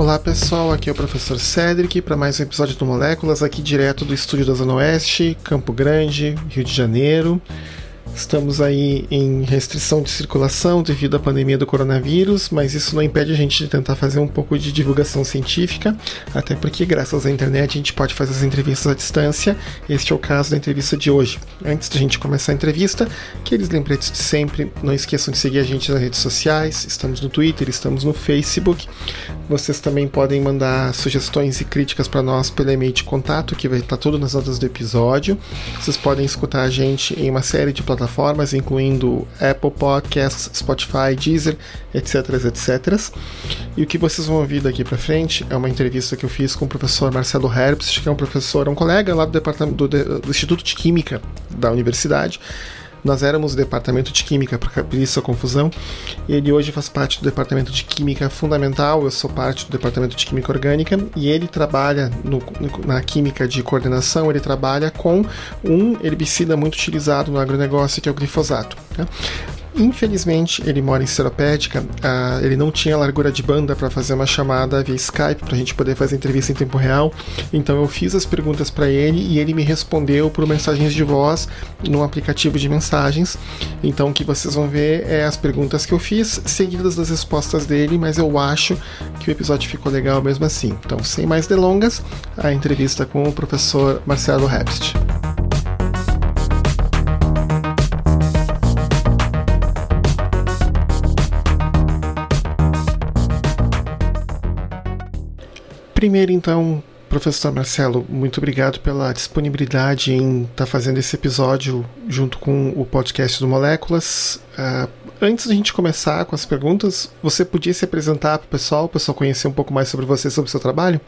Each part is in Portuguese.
Olá pessoal, aqui é o professor Cedric para mais um episódio do Moléculas, aqui direto do estúdio da Zona Oeste, Campo Grande, Rio de Janeiro. Estamos aí em restrição de circulação devido à pandemia do coronavírus, mas isso não impede a gente de tentar fazer um pouco de divulgação científica, até porque, graças à internet, a gente pode fazer as entrevistas à distância. Este é o caso da entrevista de hoje. Antes de a gente começar a entrevista, aqueles lembretes de sempre, não esqueçam de seguir a gente nas redes sociais, estamos no Twitter, estamos no Facebook. Vocês também podem mandar sugestões e críticas para nós pelo e-mail de contato, que vai estar tudo nas notas do episódio. Vocês podem escutar a gente em uma série de plataformas plataformas, incluindo Apple Podcasts, Spotify, Deezer, etc, etc. E o que vocês vão ouvir daqui para frente é uma entrevista que eu fiz com o professor Marcelo Herbst, que é um professor, um colega lá do departamento do, do Instituto de Química da universidade nós éramos o departamento de Química, por isso a confusão. Ele hoje faz parte do departamento de Química Fundamental, eu sou parte do departamento de Química Orgânica, e ele trabalha no, na Química de Coordenação, ele trabalha com um herbicida muito utilizado no agronegócio, que é o glifosato. Né? Infelizmente, ele mora em Seropédica, uh, ele não tinha largura de banda para fazer uma chamada via Skype para a gente poder fazer entrevista em tempo real. Então eu fiz as perguntas para ele e ele me respondeu por mensagens de voz no aplicativo de mensagens. Então o que vocês vão ver é as perguntas que eu fiz, seguidas das respostas dele, mas eu acho que o episódio ficou legal mesmo assim. Então, sem mais delongas, a entrevista com o professor Marcelo Herbst. Primeiro, então, professor Marcelo, muito obrigado pela disponibilidade em estar tá fazendo esse episódio junto com o podcast do Moléculas. Uh, antes da gente começar com as perguntas, você podia se apresentar para o pessoal, o pessoal conhecer um pouco mais sobre você, sobre o seu trabalho?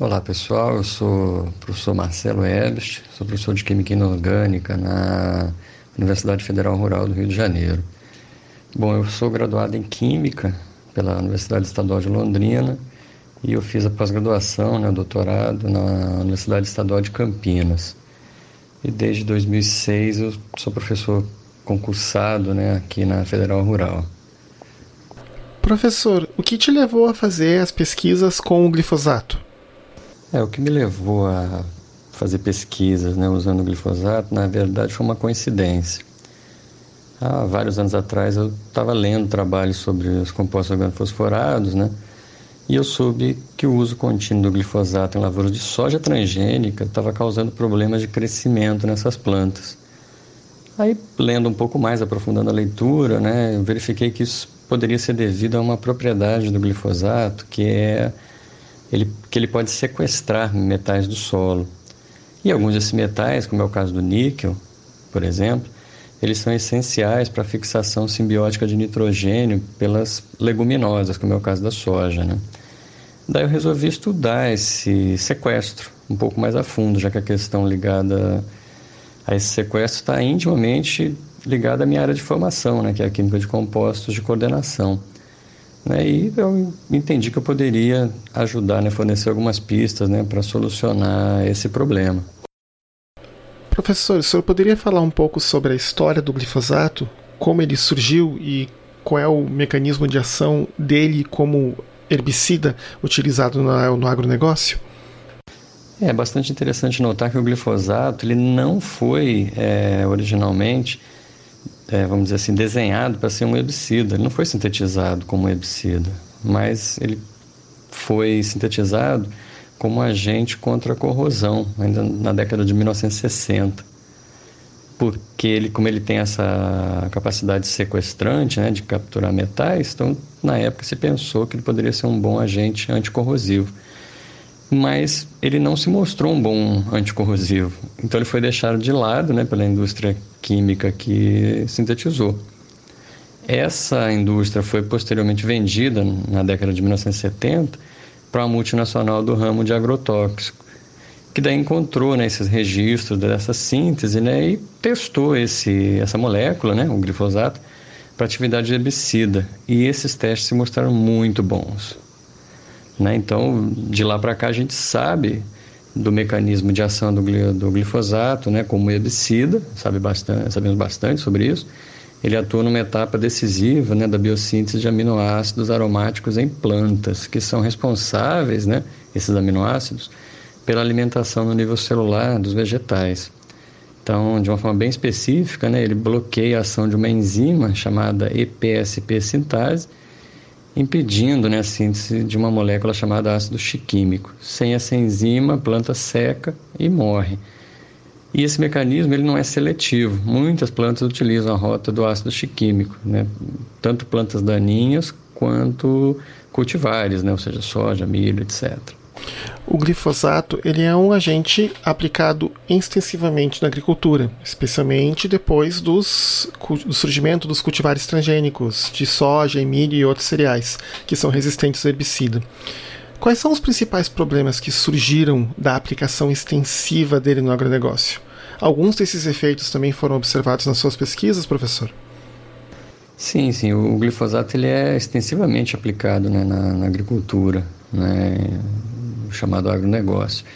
Olá pessoal, eu sou o professor Marcelo Ebst, sou professor de Química Inorgânica na Universidade Federal Rural do Rio de Janeiro. Bom, eu sou graduado em Química pela Universidade Estadual de Londrina e eu fiz a pós-graduação, né, doutorado na Universidade Estadual de Campinas. E desde 2006 eu sou professor concursado né, aqui na Federal Rural. Professor, o que te levou a fazer as pesquisas com o glifosato? É, o que me levou a fazer pesquisas né, usando o glifosato, na verdade, foi uma coincidência. Há vários anos atrás eu estava lendo trabalhos sobre os compostos organofosforados, né? E eu soube que o uso contínuo do glifosato em lavouras de soja transgênica estava causando problemas de crescimento nessas plantas. Aí, lendo um pouco mais, aprofundando a leitura, né, eu verifiquei que isso poderia ser devido a uma propriedade do glifosato, que é ele, que ele pode sequestrar metais do solo. E alguns desses metais, como é o caso do níquel, por exemplo, eles são essenciais para a fixação simbiótica de nitrogênio pelas leguminosas, como é o caso da soja. Né? Daí eu resolvi estudar esse sequestro um pouco mais a fundo, já que a questão ligada a esse sequestro está intimamente ligada à minha área de formação, né, que é a química de compostos de coordenação. Né, e eu entendi que eu poderia ajudar, né, fornecer algumas pistas né, para solucionar esse problema. Professor, o senhor poderia falar um pouco sobre a história do glifosato, como ele surgiu e qual é o mecanismo de ação dele como herbicida utilizado no, no agronegócio? É bastante interessante notar que o glifosato ele não foi é, originalmente, é, vamos dizer assim, desenhado para ser um herbicida. Ele não foi sintetizado como um herbicida, mas ele foi sintetizado como agente contra a corrosão, ainda na década de 1960 porque ele, como ele tem essa capacidade sequestrante, né, de capturar metais, então na época se pensou que ele poderia ser um bom agente anticorrosivo. Mas ele não se mostrou um bom anticorrosivo. Então ele foi deixado de lado né, pela indústria química que sintetizou. Essa indústria foi posteriormente vendida na década de 1970 para uma multinacional do ramo de agrotóxico que daí encontrou né, esses registros dessa síntese né, e testou esse, essa molécula, né, o glifosato, para atividade de herbicida. E esses testes se mostraram muito bons. Né? Então, de lá para cá, a gente sabe do mecanismo de ação do, do glifosato né, como herbicida, sabe bastante, sabemos bastante sobre isso, ele atua numa etapa decisiva né, da biossíntese de aminoácidos aromáticos em plantas, que são responsáveis, né, esses aminoácidos, pela alimentação no nível celular dos vegetais. Então, de uma forma bem específica, né, ele bloqueia a ação de uma enzima chamada EPSP sintase, impedindo né, a síntese de uma molécula chamada ácido chiquímico. Sem essa enzima, a planta seca e morre. E esse mecanismo ele não é seletivo. Muitas plantas utilizam a rota do ácido chiquímico, né? tanto plantas daninhas quanto cultivares, né? ou seja, soja, milho, etc. O glifosato ele é um agente aplicado extensivamente na agricultura, especialmente depois dos, do surgimento dos cultivares transgênicos de soja, milho e outros cereais, que são resistentes ao herbicida. Quais são os principais problemas que surgiram da aplicação extensiva dele no agronegócio? Alguns desses efeitos também foram observados nas suas pesquisas, professor? Sim, sim. O glifosato ele é extensivamente aplicado né, na, na agricultura, né, chamado agronegócio.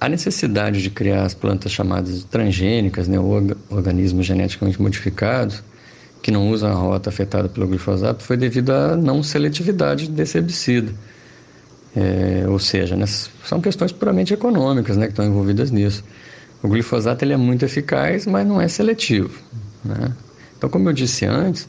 A necessidade de criar as plantas chamadas transgênicas, né, organismos geneticamente modificados, que não usam a rota afetada pelo glifosato, foi devido à não seletividade desse herbicida. É, ou seja, né, são questões puramente econômicas né, que estão envolvidas nisso. O glifosato ele é muito eficaz, mas não é seletivo. Né? Então, como eu disse antes,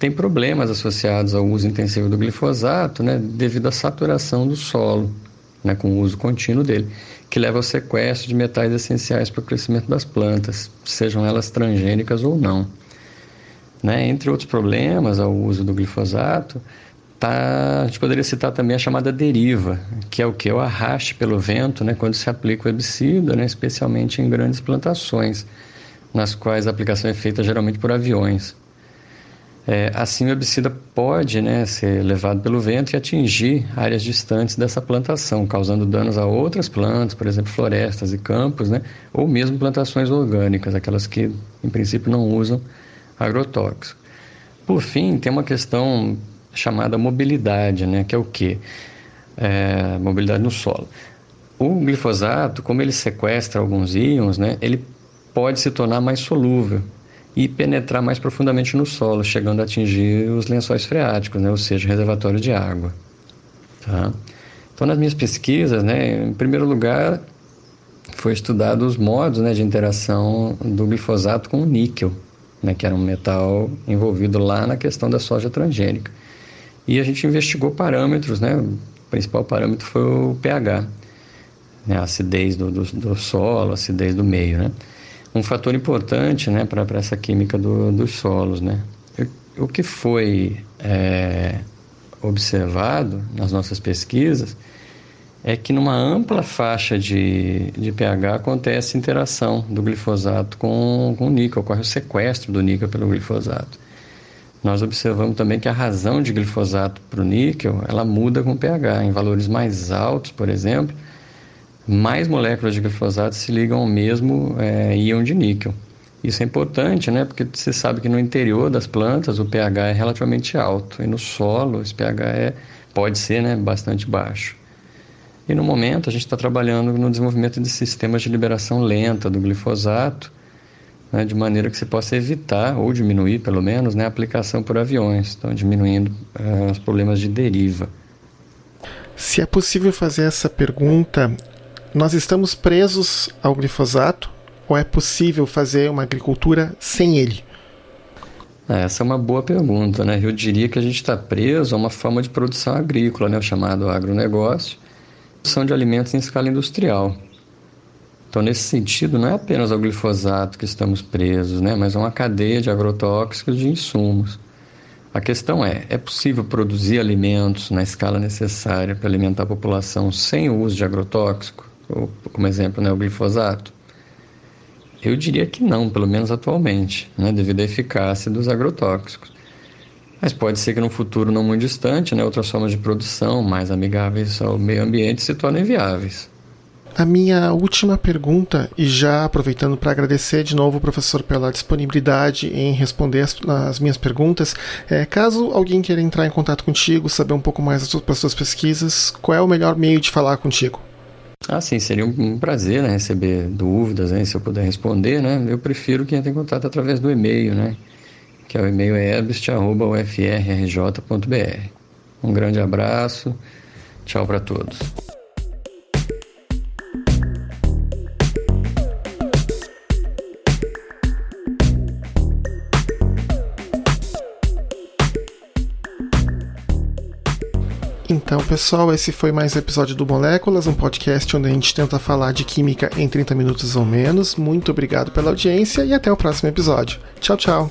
tem problemas associados ao uso intensivo do glifosato né, devido à saturação do solo, né, com o uso contínuo dele, que leva ao sequestro de metais essenciais para o crescimento das plantas, sejam elas transgênicas ou não. Né? Entre outros problemas ao uso do glifosato, tá, a gente poderia citar também a chamada deriva, que é o que? O arraste pelo vento, né, quando se aplica o herbicida, né, especialmente em grandes plantações, nas quais a aplicação é feita geralmente por aviões. É, assim, o herbicida pode né, ser levado pelo vento e atingir áreas distantes dessa plantação, causando danos a outras plantas, por exemplo, florestas e campos, né, ou mesmo plantações orgânicas, aquelas que, em princípio, não usam agrotóxico. Por fim, tem uma questão chamada mobilidade, né, que é o quê? É, mobilidade no solo. O glifosato, como ele sequestra alguns íons, né, ele pode se tornar mais solúvel e penetrar mais profundamente no solo, chegando a atingir os lençóis freáticos, né, ou seja, reservatório de água. Tá? Então, nas minhas pesquisas, né, em primeiro lugar, foi estudado os modos né, de interação do glifosato com o níquel, né, que era um metal envolvido lá na questão da soja transgênica. E a gente investigou parâmetros, né? O principal parâmetro foi o pH, né? a acidez do, do, do solo, a acidez do meio, né? Um fator importante, né, para essa química do, dos solos, né? O que foi é, observado nas nossas pesquisas é que numa ampla faixa de, de pH acontece interação do glifosato com, com o níquel, ocorre o sequestro do níquel pelo glifosato. Nós observamos também que a razão de glifosato para o níquel, ela muda com o pH. Em valores mais altos, por exemplo, mais moléculas de glifosato se ligam ao mesmo é, íon de níquel. Isso é importante, né? Porque você sabe que no interior das plantas o pH é relativamente alto e no solo esse pH é, pode ser né, bastante baixo. E no momento a gente está trabalhando no desenvolvimento de sistemas de liberação lenta do glifosato, né, de maneira que se possa evitar ou diminuir, pelo menos, né, a aplicação por aviões, então diminuindo uh, os problemas de deriva. Se é possível fazer essa pergunta, nós estamos presos ao glifosato ou é possível fazer uma agricultura sem ele? É, essa é uma boa pergunta, né? Eu diria que a gente está preso a uma forma de produção agrícola, né? o chamado agronegócio, produção de alimentos em escala industrial. Então, nesse sentido, não é apenas ao glifosato que estamos presos, né, mas a uma cadeia de agrotóxicos de insumos. A questão é: é possível produzir alimentos na escala necessária para alimentar a população sem o uso de agrotóxico? Como exemplo, né, o glifosato? Eu diria que não, pelo menos atualmente, né, devido à eficácia dos agrotóxicos. Mas pode ser que no futuro não muito distante, né, outras formas de produção mais amigáveis ao meio ambiente se tornem viáveis. A minha última pergunta, e já aproveitando para agradecer de novo, professor, pela disponibilidade em responder as, as minhas perguntas, é, caso alguém queira entrar em contato contigo, saber um pouco mais das suas pesquisas, qual é o melhor meio de falar contigo? Ah, sim, seria um prazer né, receber dúvidas, né, se eu puder responder, né? Eu prefiro que entre em contato através do e-mail, né? que é o e-mail herbst.ufrrj.br. Um grande abraço, tchau para todos. Então, pessoal, esse foi mais um episódio do Moléculas, um podcast onde a gente tenta falar de química em 30 minutos ou menos. Muito obrigado pela audiência e até o próximo episódio. Tchau, tchau.